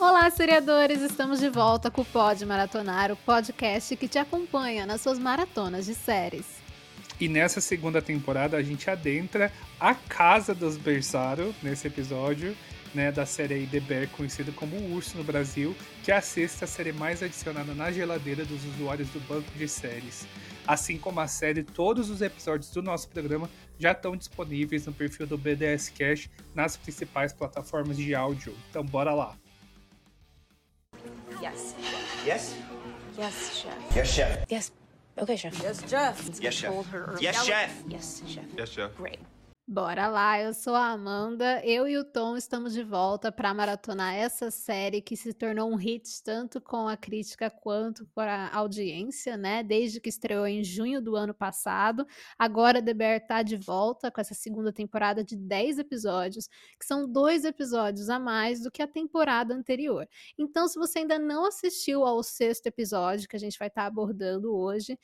Olá, seriadores! Estamos de volta com o Pod Maratonar, o podcast que te acompanha nas suas maratonas de séries. E nessa segunda temporada a gente adentra a casa dos Bersaros nesse episódio, né, da série The Bear, conhecida como o Urso no Brasil, que é a sexta série mais adicionada na geladeira dos usuários do banco de séries. Assim como a série, todos os episódios do nosso programa já estão disponíveis no perfil do BDS Cash nas principais plataformas de áudio. Então bora lá. Yes. Yes? Yes, chef. Yes, chef. Yes. Okay, chef. Yes, Jeff. Yes, chef. Told her earlier. Yes, chef. Yes, chef. Yes, chef. Great. Bora lá, eu sou a Amanda, eu e o Tom estamos de volta para maratonar essa série que se tornou um hit tanto com a crítica quanto com a audiência, né? Desde que estreou em junho do ano passado. Agora The Bear tá de volta com essa segunda temporada de 10 episódios, que são dois episódios a mais do que a temporada anterior. Então, se você ainda não assistiu ao sexto episódio que a gente vai estar abordando hoje,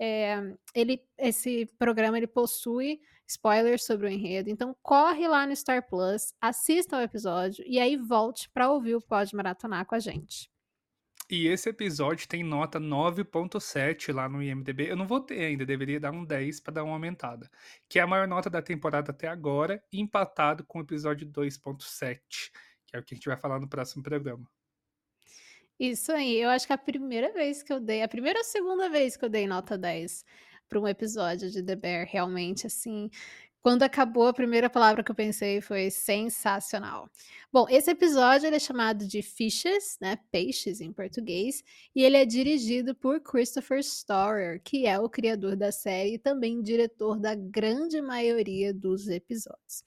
é, ele, esse programa ele possui spoilers sobre o enredo. Então corre lá no Star Plus, assista ao episódio e aí volte para ouvir o Pode Maratonar com a gente. E esse episódio tem nota 9.7 lá no IMDb. Eu não vou ter ainda, deveria dar um 10 para dar uma aumentada. Que é a maior nota da temporada até agora, empatado com o episódio 2.7, que é o que a gente vai falar no próximo programa. Isso aí, eu acho que é a primeira vez que eu dei, a primeira ou segunda vez que eu dei nota 10 para um episódio de The Bear, realmente, assim, quando acabou, a primeira palavra que eu pensei foi sensacional. Bom, esse episódio ele é chamado de Fishes, né? Peixes em português, e ele é dirigido por Christopher Storer, que é o criador da série e também diretor da grande maioria dos episódios.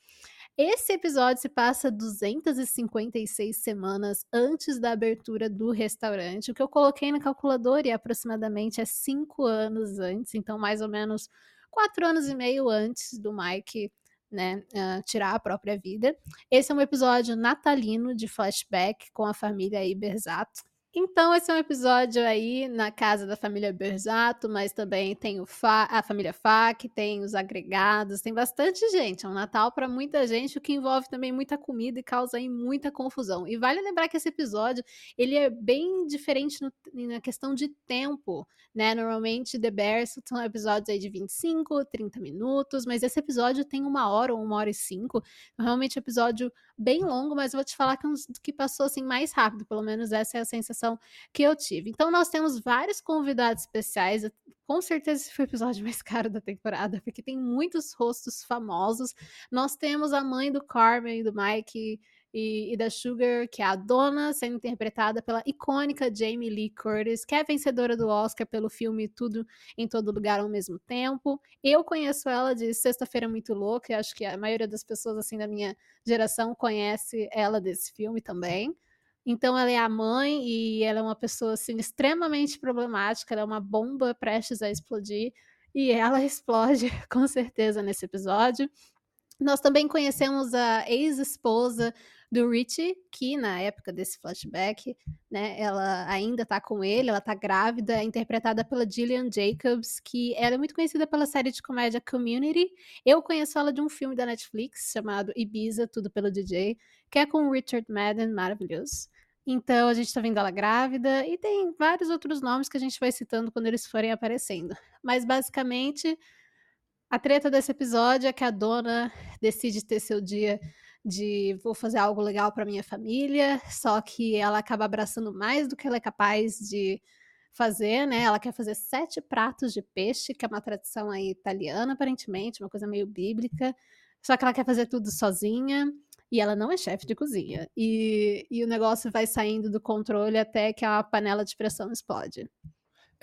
Esse episódio se passa 256 semanas antes da abertura do restaurante. O que eu coloquei na calculadora e aproximadamente é cinco anos antes, então mais ou menos quatro anos e meio antes do Mike né, uh, tirar a própria vida. Esse é um episódio natalino de flashback com a família Iberzato. Então, esse é um episódio aí na casa da família Berzato, mas também tem o Fa a família Fac, tem os agregados, tem bastante gente. É um Natal para muita gente, o que envolve também muita comida e causa aí muita confusão. E vale lembrar que esse episódio, ele é bem diferente no, na questão de tempo, né? Normalmente The Bears são episódios aí de 25, 30 minutos, mas esse episódio tem uma hora ou uma hora e cinco. Realmente é um episódio bem longo, mas vou te falar que, é que passou assim mais rápido, pelo menos essa é a sensação que eu tive. Então nós temos vários convidados especiais, com certeza esse foi o episódio mais caro da temporada, porque tem muitos rostos famosos. Nós temos a mãe do Carmen e do Mike e, e, da Sugar, que é a dona, sendo interpretada pela icônica Jamie Lee Curtis, que é vencedora do Oscar pelo filme Tudo em Todo Lugar ao mesmo tempo. Eu conheço ela de Sexta-feira Muito Louca, e acho que a maioria das pessoas assim da minha geração conhece ela desse filme também. Então ela é a mãe e ela é uma pessoa assim extremamente problemática, ela é uma bomba prestes a explodir e ela explode com certeza nesse episódio. Nós também conhecemos a ex-esposa do Richie, que na época desse flashback, né, ela ainda tá com ele, ela tá grávida, interpretada pela Gillian Jacobs, que ela é muito conhecida pela série de comédia Community. Eu conheço ela de um filme da Netflix chamado Ibiza, tudo pelo DJ, que é com Richard Madden, maravilhoso. Então a gente tá vendo ela grávida e tem vários outros nomes que a gente vai citando quando eles forem aparecendo. Mas basicamente a treta desse episódio é que a dona decide ter seu dia de vou fazer algo legal para minha família, só que ela acaba abraçando mais do que ela é capaz de fazer, né? Ela quer fazer sete pratos de peixe, que é uma tradição aí italiana, aparentemente, uma coisa meio bíblica. Só que ela quer fazer tudo sozinha e ela não é chefe de cozinha. E, e o negócio vai saindo do controle até que a panela de pressão explode.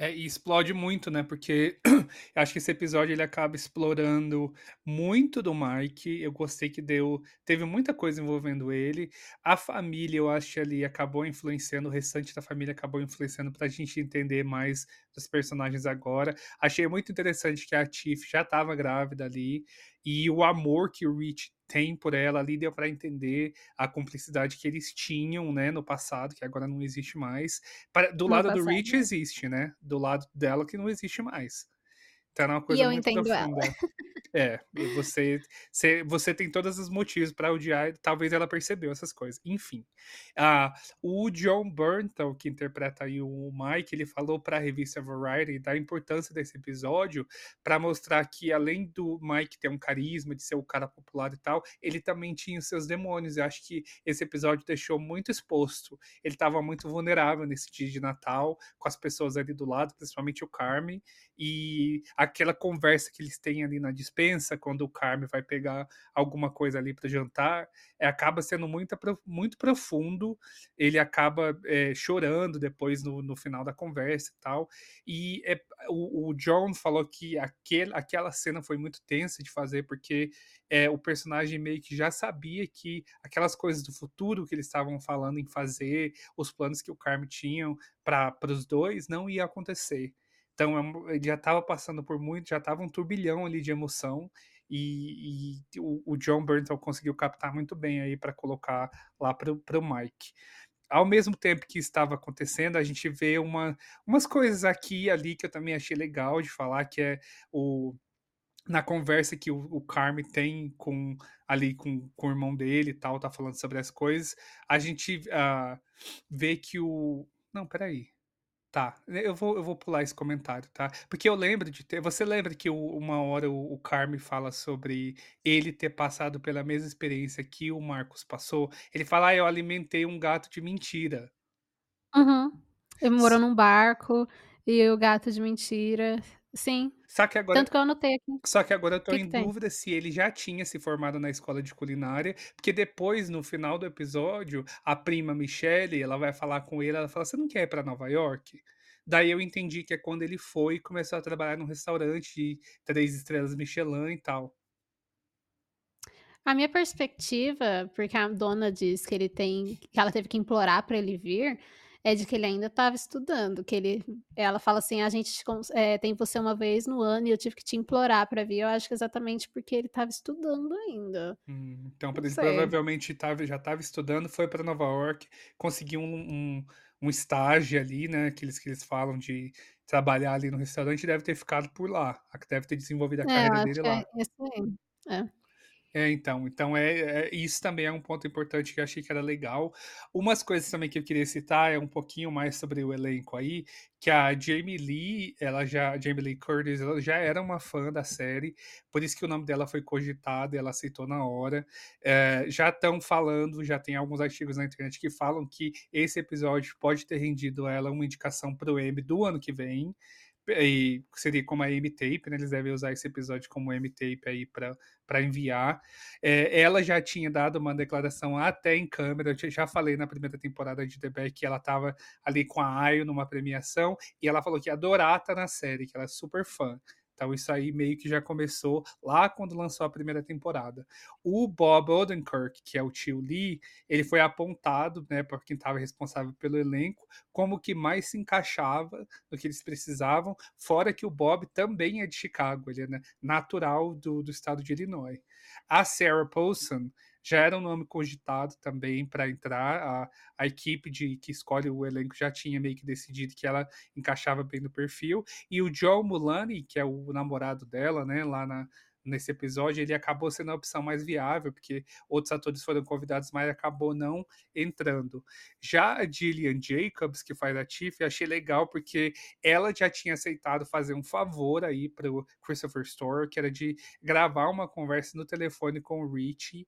É, e explode muito, né? Porque acho que esse episódio ele acaba explorando muito do Mike. Eu gostei que deu. Teve muita coisa envolvendo ele. A família, eu acho ali acabou influenciando, o restante da família acabou influenciando pra gente entender mais dos personagens agora. Achei muito interessante que a Tiff já estava grávida ali. E o amor que o Rich tem por ela ali deu para entender a cumplicidade que eles tinham, né, no passado, que agora não existe mais. do lado do Rich existe, né? Do lado dela que não existe mais. Então era uma E coisa eu muito entendo ela. profunda. É, e você você você tem todos os motivos pra odiar, talvez ela percebeu essas coisas, enfim. Ah, o John Bernthal, que interpreta aí o Mike, ele falou pra revista Variety da importância desse episódio, pra mostrar que além do Mike ter um carisma, de ser o cara popular e tal, ele também tinha os seus demônios. Eu acho que esse episódio deixou muito exposto. Ele estava muito vulnerável nesse dia de Natal, com as pessoas ali do lado, principalmente o Carme, e aquela conversa que eles têm ali na dispensa, quando o Carme vai pegar alguma coisa ali para jantar, é, acaba sendo muito, muito profundo. Ele acaba é, chorando depois no, no final da conversa e tal. E é, o, o, John falou que aquele, aquela cena foi muito tensa de fazer, porque é, o personagem meio que já sabia que aquelas coisas do futuro que eles estavam falando em fazer, os planos que o Carme tinham para os dois, não ia acontecer. Então, ele já estava passando por muito, já estava um turbilhão ali de emoção, e, e o, o, John Burnton conseguiu captar muito bem aí para colocar lá para o Mike. Ao mesmo tempo que estava acontecendo, a gente vê uma, umas coisas aqui e ali que eu também achei legal de falar, que é o na conversa que o, o Carme tem com ali com, com o irmão dele e tal, tá falando sobre as coisas, a gente uh, vê que o. Não, peraí. Tá, eu vou, eu vou pular esse comentário, tá? Porque eu lembro de ter. Você lembra que o- uma hora o, o Carme fala sobre ele ter passado pela mesma experiência que o Marcos passou? Ele fala, ah, eu alimentei um gato de mentira. Uhum. Ele morou num barco e o gato de mentira. Sim. Só que agora, Tanto que eu anotei aqui. só que agora eu tô Que que em tem? dúvida se ele já tinha se formado na escola de culinária, porque depois, no final do episódio, a prima Michelle, ela vai falar com ele, ela fala, você não quer ir pra Nova York? Daí eu entendi que é quando ele foi e começou a trabalhar num restaurante de três estrelas Michelin e tal. A minha perspectiva, porque a dona diz que ele tem que ela teve que implorar pra ele vir, é de que ele ainda estava estudando, que ele ela fala assim: "A gente eh, tem você uma vez no ano e eu tive que te implorar pra vir", eu acho que exatamente porque ele estava estudando ainda. Hum, então ele provavelmente tava já estava estudando, foi pra Nova York, conseguiu um um um estágio ali, né, que eles que eles falam de trabalhar ali no restaurante, deve ter ficado por lá, deve ter desenvolvido a É, carreira dele que é lá. isso aí. É. É, então então é é isso também é um ponto importante que eu achei que era legal. Umas coisas também que eu queria citar, é um pouquinho mais sobre o elenco aí, que a Jamie Lee, ela já Jamie Lee Curtis, ela já era uma fã da série, por isso que o nome dela foi cogitado e ela aceitou na hora. Eh, já estão falando, já tem alguns artigos na internet que falam que esse episódio pode ter rendido a ela uma indicação para o Emmy do ano que vem, e seria como a M-Tape, né, eles devem usar esse episódio como M-Tape aí pra enviar. Eh, ela já tinha dado uma declaração até em câmera, eu já falei na primeira temporada de The Bear que ela estava ali com a Ayo numa premiação, e ela falou que ia adorar estar na série, que ela é super fã. Então isso aí meio que já começou lá quando lançou a primeira temporada. O Bob Odenkirk, que é o tio Lee, ele foi apontado, né, por quem estava responsável pelo elenco, como que mais se encaixava no que eles precisavam, fora que o Bob também é de Chicago, ele é né, natural do, do estado de Illinois. A Sarah Paulson já era um nome cogitado também para entrar. A, a equipe de que escolhe o elenco já tinha meio que decidido que ela encaixava bem no perfil. E o Joe Mulani, que é o namorado dela, né, lá na, nesse episódio, ele acabou sendo a opção mais viável, porque outros atores foram convidados, mas acabou não entrando. Já a Gillian Jacobs, que faz a Tiff, achei legal, porque ela já tinha aceitado fazer um favor aí para o Christopher Storer, que era de gravar uma conversa no telefone com o Richie,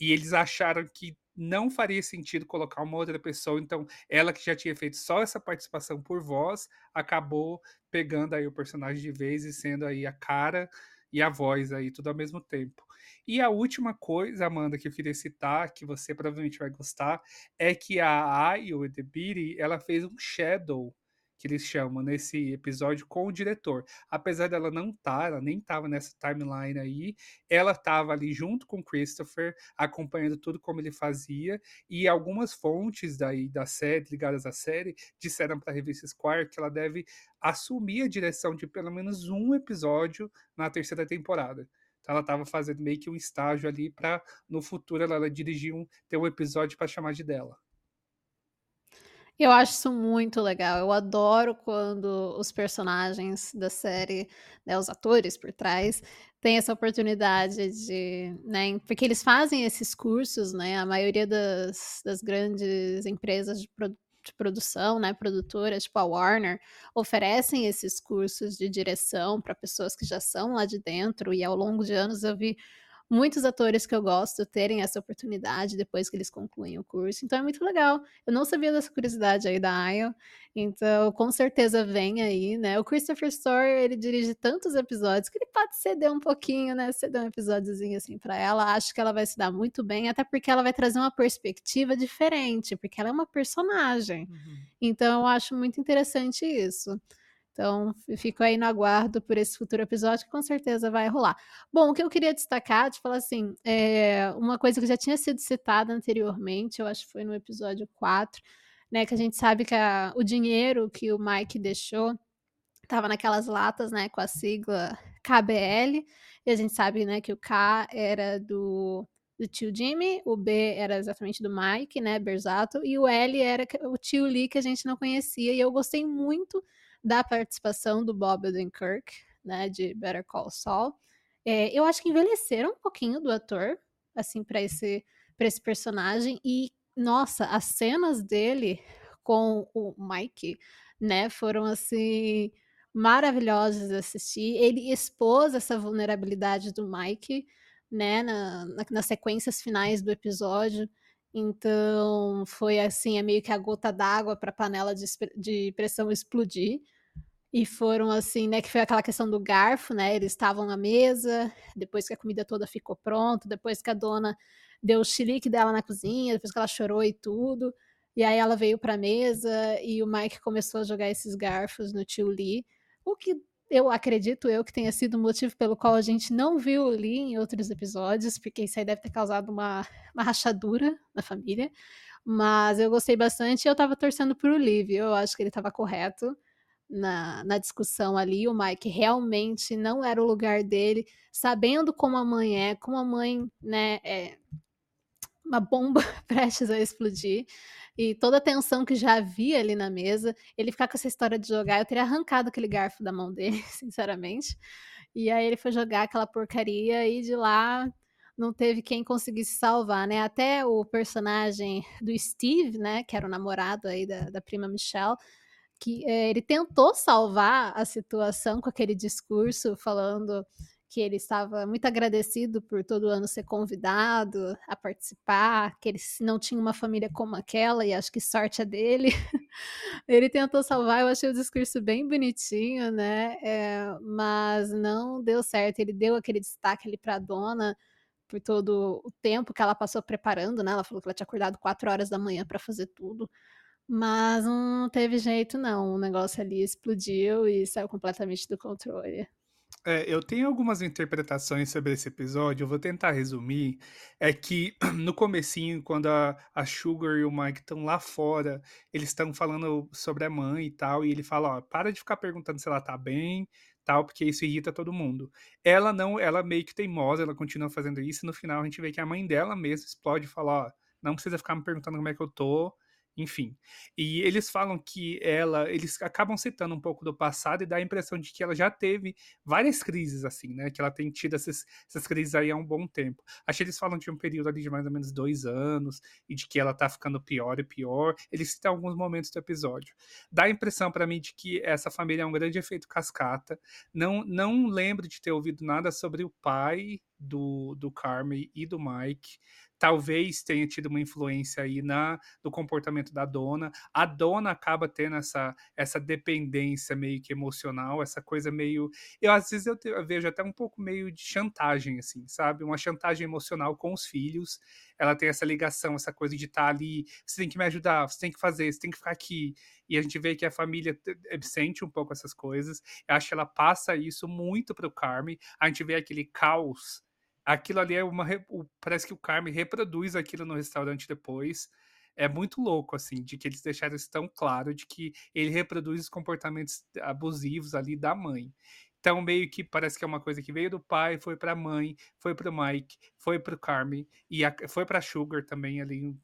e eles acharam que não faria sentido colocar uma outra pessoa, então ela que já tinha feito só essa participação por voz, acabou pegando aí o personagem de vez e sendo aí a cara e a voz aí, tudo ao mesmo tempo. E a última coisa, Amanda, que eu queria citar, que você provavelmente vai gostar, é que a Ayo Edebiri, ela fez um shadow, que eles chamam nesse episódio, com o diretor. Apesar dela não estar, tá, ela nem estava nessa timeline aí, ela estava ali junto com Christopher, acompanhando tudo como ele fazia, e algumas fontes daí da série, ligadas à série, disseram para a revista Squire que ela deve assumir a direção de pelo menos um episódio na terceira temporada. Então ela estava fazendo meio que um estágio ali para no futuro ela, ela dirigir um ter um episódio para chamar de dela. Eu acho isso muito legal. Eu adoro quando os personagens da série, né, os atores por trás, têm essa oportunidade de, né, porque eles fazem esses cursos, né, a maioria das, das grandes empresas de, de produção, né, produtoras, tipo a Warner, oferecem esses cursos de direção para pessoas que já são lá de dentro, e ao longo de anos eu vi muitos atores que eu gosto terem essa oportunidade depois que eles concluem o curso, então é muito legal. Eu não sabia dessa curiosidade aí da Ayo, então com certeza vem aí, né. O Christopher Story, ele dirige tantos episódios que ele pode ceder um pouquinho, né, ceder um episódiozinho, assim, pra ela. Acho que ela vai se dar muito bem, até porque ela vai trazer uma perspectiva diferente, porque ela é uma personagem. Uhum. Então eu acho muito interessante isso. Então, fico aí no aguardo por esse futuro episódio que com certeza vai rolar. Bom, o que eu queria destacar, te falar assim, é uma coisa que já tinha sido citada anteriormente, eu acho que foi no episódio 4, né, que a gente sabe que a, o dinheiro que o Mike deixou estava naquelas latas, né, com a sigla KBL, e a gente sabe, né, que o K era do do tio Jimmy, o B era exatamente do Mike, né, Berzato, e o L era o tio Lee que a gente não conhecia, e eu gostei muito da participação do Bob Odenkirk, né, de Better Call Saul. É, eu acho que envelheceram um pouquinho do ator, assim, para esse, esse personagem. E, nossa, as cenas dele com o Mike, né, foram, assim, maravilhosas de assistir. Ele expôs essa vulnerabilidade do Mike, né, na, na, nas sequências finais do episódio. Então, foi assim, é meio que a gota d'água para a panela de, de, pressão explodir. E foram assim, né, que foi aquela questão do garfo, né, eles estavam na mesa, depois que a comida toda ficou pronta, depois que a dona deu o chilique dela na cozinha, depois que ela chorou e tudo, e aí ela veio pra mesa e o Mike começou a jogar esses garfos no tio Lee, o que eu acredito eu que tenha sido o motivo pelo qual a gente não viu o Lee em outros episódios, porque isso aí deve ter causado uma, uma rachadura na família. Mas eu gostei bastante e eu tava torcendo pro Lee, viu? Eu acho que ele tava correto na, na discussão ali. O Mike realmente não era o lugar dele, sabendo como a mãe é, como a mãe, né, é uma bomba prestes a explodir e toda a tensão que já havia ali na mesa, ele ficar com essa história de jogar, eu teria arrancado aquele garfo da mão dele, sinceramente. E aí ele foi jogar aquela porcaria e de lá não teve quem conseguisse salvar, né? Até o personagem do Steve, né, que era o namorado aí da, da prima Michelle, que é, ele tentou salvar a situação com aquele discurso falando que ele estava muito agradecido por todo ano ser convidado a participar, que ele não tinha uma família como aquela e acho que sorte é dele. ele tentou salvar, eu achei o discurso bem bonitinho, né? É, mas não deu certo. Ele deu aquele destaque ali para a dona por todo o tempo que ela passou preparando, né? Ela falou que ela tinha acordado quatro horas da manhã para fazer tudo. Mas não teve jeito não, o negócio ali explodiu e saiu completamente do controle. É, eu tenho algumas interpretações sobre esse episódio, eu vou tentar resumir. É que no comecinho, quando a, a Sugar e o Mike estão lá fora, eles estão falando sobre a mãe e tal, e ele fala, ó, para de ficar perguntando se ela tá bem, tal, porque isso irrita todo mundo. Ela não, ela meio que teimosa, ela continua fazendo isso, e no final a gente vê que a mãe dela mesmo explode e fala, ó, não precisa ficar me perguntando como é que eu tô, enfim. E eles falam que ela, eles acabam citando um pouco do passado e dá a impressão de que ela já teve várias crises, assim, né? Que ela tem tido essas, essas crises aí há um bom tempo. Acho que eles falam de um período ali de mais ou menos dois anos e de que ela tá ficando pior e pior. Eles citam alguns momentos do episódio. Dá a impressão para mim de que essa família é um grande efeito cascata. Não, não lembro de ter ouvido nada sobre o pai do, do Carmen e do Mike talvez tenha tido uma influência aí na no comportamento da dona. A dona acaba tendo essa, essa dependência meio que emocional, essa coisa meio. Eu às vezes eu, te, eu vejo até um pouco meio de chantagem, assim, sabe? Uma chantagem emocional com os filhos. Ela tem essa ligação, essa coisa de estar tá ali, você tem que me ajudar, você tem que fazer, você tem que ficar aqui. E a gente vê que a família sente um pouco essas coisas. Eu acho que ela passa isso muito para o Carmen. A gente vê aquele caos aquilo ali é uma. Parece que o Carmen reproduz aquilo no restaurante depois. É muito louco, assim, de que eles deixaram isso tão claro de que ele reproduz os comportamentos abusivos ali da mãe. Então, meio que parece que é uma coisa que veio do pai, foi pra mãe, foi pro Mike, foi pro Carmen, e a, foi pra Sugar também ali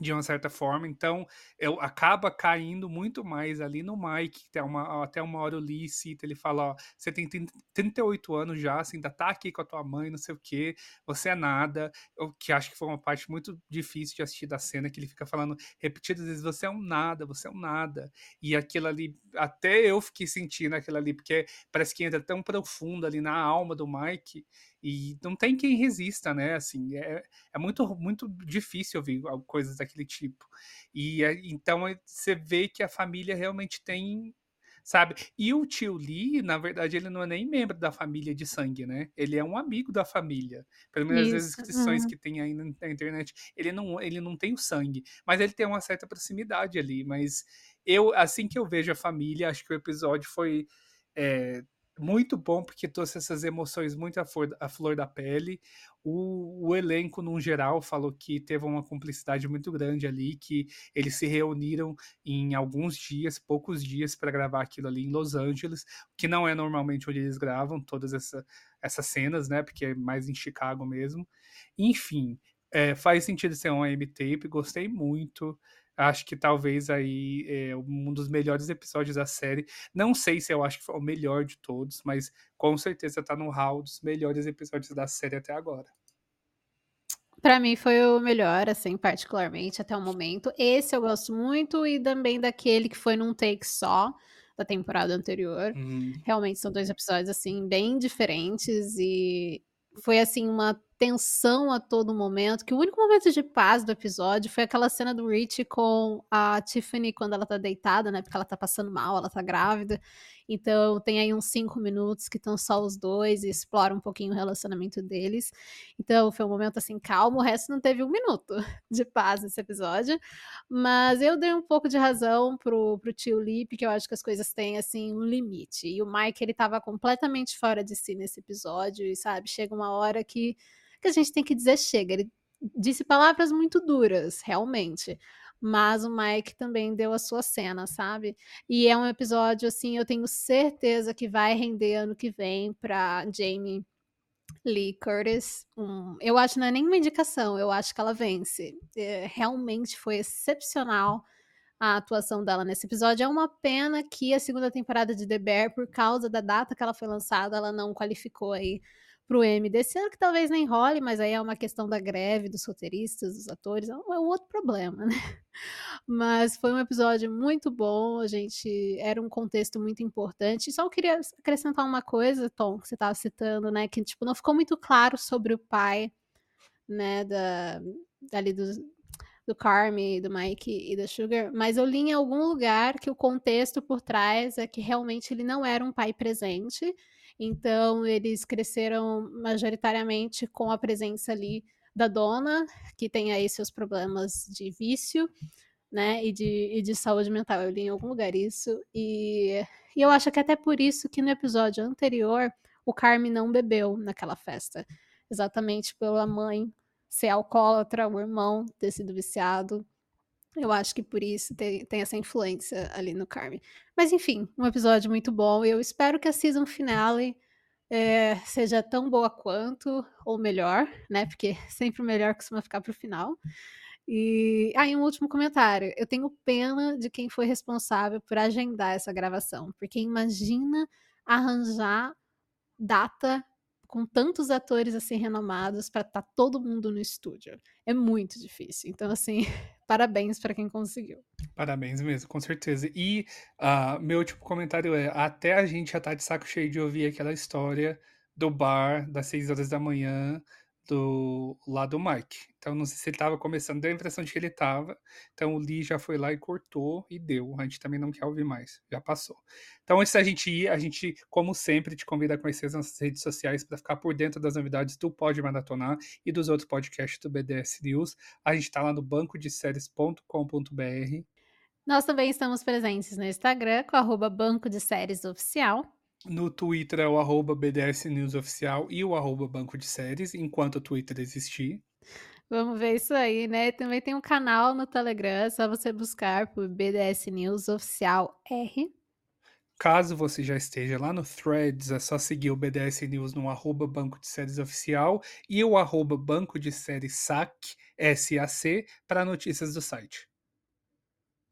de uma certa forma, então eu acaba caindo muito mais ali no Mike, até uma, até uma hora o Lee cita, ele fala, ó, você tem 38 anos já, você ainda tá aqui com a tua mãe, não sei o que, você é nada, o que acho que foi uma parte muito difícil de assistir da cena, que ele fica falando repetidas vezes, você é um nada, você é um nada, e aquilo ali, até eu fiquei sentindo aquilo ali, porque parece que entra tão profundo ali na alma do Mike, e não tem quem resista, né? Assim, é, é muito, muito difícil ouvir coisas daquele tipo. E é, então é, você vê que a família realmente tem sabe? E o tio Lee, na verdade, ele não é nem membro da família de sangue, né? Ele é um amigo da família. Pelo menos as descrições uhum. que tem aí na, na, internet, ele não, ele não tem o sangue, mas ele tem uma certa proximidade ali. Mas eu, assim que eu vejo a família, acho que o episódio foi é, muito bom porque trouxe essas emoções muito à flor, à flor da pele. O, o, elenco, no geral, falou que teve uma cumplicidade muito grande ali, que eles se reuniram em alguns dias, poucos dias, para gravar aquilo ali em Los Angeles, que não é normalmente onde eles gravam todas essa, essas cenas, né? Porque é mais em Chicago mesmo. Enfim, é, faz sentido ser um M-Tape, gostei muito. Acho que talvez aí é um dos melhores episódios da série. Não sei se eu acho que foi o melhor de todos, mas com certeza tá no hall dos melhores episódios da série até agora. Para mim foi o melhor, assim, particularmente até o momento. Esse eu gosto muito e também daquele que foi num take só da temporada anterior. Uhum. Realmente são dois episódios assim bem diferentes e foi assim uma tensão a todo momento, que o único momento de paz do episódio foi aquela cena do Rich com a Tiffany quando ela tá deitada, né? Porque ela tá passando mal, ela tá grávida. Então tem aí uns cinco minutos que estão só os dois e explora um pouquinho o relacionamento deles. Então foi um momento assim calmo, o resto não teve um minuto de paz nesse episódio. Mas eu dei um pouco de razão pro, pro tio Lip, que eu acho que as coisas têm assim um limite. E o Mike ele tava completamente fora de si nesse episódio, e sabe, chega uma hora que que a gente tem que dizer chega. Ele disse palavras muito duras, realmente. Mas o Mike também deu a sua cena, sabe? E é um episódio, assim, eu tenho certeza que vai render ano que vem pra Jamie Lee Curtis. Um, eu acho não é nem uma indicação, eu acho que ela vence. É, realmente foi excepcional a atuação dela nesse episódio. É uma pena que a segunda temporada de The Bear, por causa da data que ela foi lançada, ela não qualificou aí para o M desse ano, que talvez nem role, mas aí é uma questão da greve dos roteiristas, dos atores, é um, é um outro problema, né? Mas foi um episódio muito bom, a gente era um contexto muito importante. Só eu queria acrescentar uma coisa, Tom, que você estava citando, né? Que tipo, não ficou muito claro sobre o pai, né, da, ali do, do Carme, do Mike e da Sugar, mas eu li em algum lugar que o contexto por trás é que realmente ele não era um pai presente então, eles cresceram majoritariamente com a presença ali da dona, que tem aí seus problemas de vício, né, e de, e de saúde mental. Eu li em algum lugar isso. E, e eu acho que até por isso que no episódio anterior, o Carme não bebeu naquela festa. Exatamente pela mãe ser alcoólatra, o irmão ter sido viciado. Eu acho que por isso tem, tem essa influência ali no Carmen. Mas enfim, um episódio muito bom. Eu espero que a season finale é, seja tão boa quanto, ou melhor, né? Porque sempre o melhor costuma ficar para o final. E aí, ah, um último comentário. Eu tenho pena de quem foi responsável por agendar essa gravação, porque imagina arranjar data com tantos atores assim renomados para estar tá todo mundo no estúdio. É muito difícil. Então, assim, parabéns para quem conseguiu. Parabéns mesmo, com certeza. E uh, meu último comentário é: até a gente já tá de saco cheio de ouvir aquela história do bar das 6 horas da manhã do lá do Mike. Então não sei se ele estava começando, deu a impressão de que ele estava. Então o Lee já foi lá e cortou e deu. A gente também não quer ouvir mais, já passou. Então antes da gente ir, a gente, como sempre, te convida a conhecer as nossas redes sociais para ficar por dentro das novidades do Pode Maratonar e dos outros podcasts do BDS News. A gente está lá no banco de séries.com.br. Nós também estamos presentes no Instagram com arroba Banco de Séries Oficial. No Twitter é o arroba BDS News Oficial e o arroba Banco de Séries, enquanto o Twitter existir. Vamos ver isso aí, né? Também tem um canal no Telegram, é só você buscar por BDS News Oficial R. Caso você já esteja lá no Threads, é só seguir o BDS News no arroba Banco de Séries Oficial e o arroba Banco de Séries SAC, SAC, para notícias do site.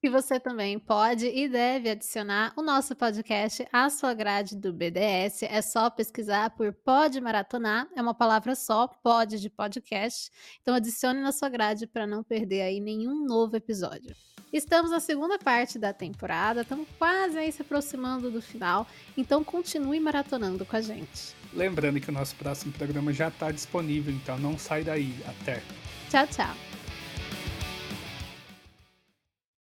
E você também pode e deve adicionar o nosso podcast à sua grade do BDS. É só pesquisar por Pode Maratonar, é uma palavra só, pode de podcast. Então adicione na sua grade para não perder aí nenhum novo episódio. Estamos na segunda parte da temporada, estamos quase aí se aproximando do final, então continue maratonando com a gente. Lembrando que o nosso próximo programa já está disponível, então não sai daí. Até. Tchau, tchau.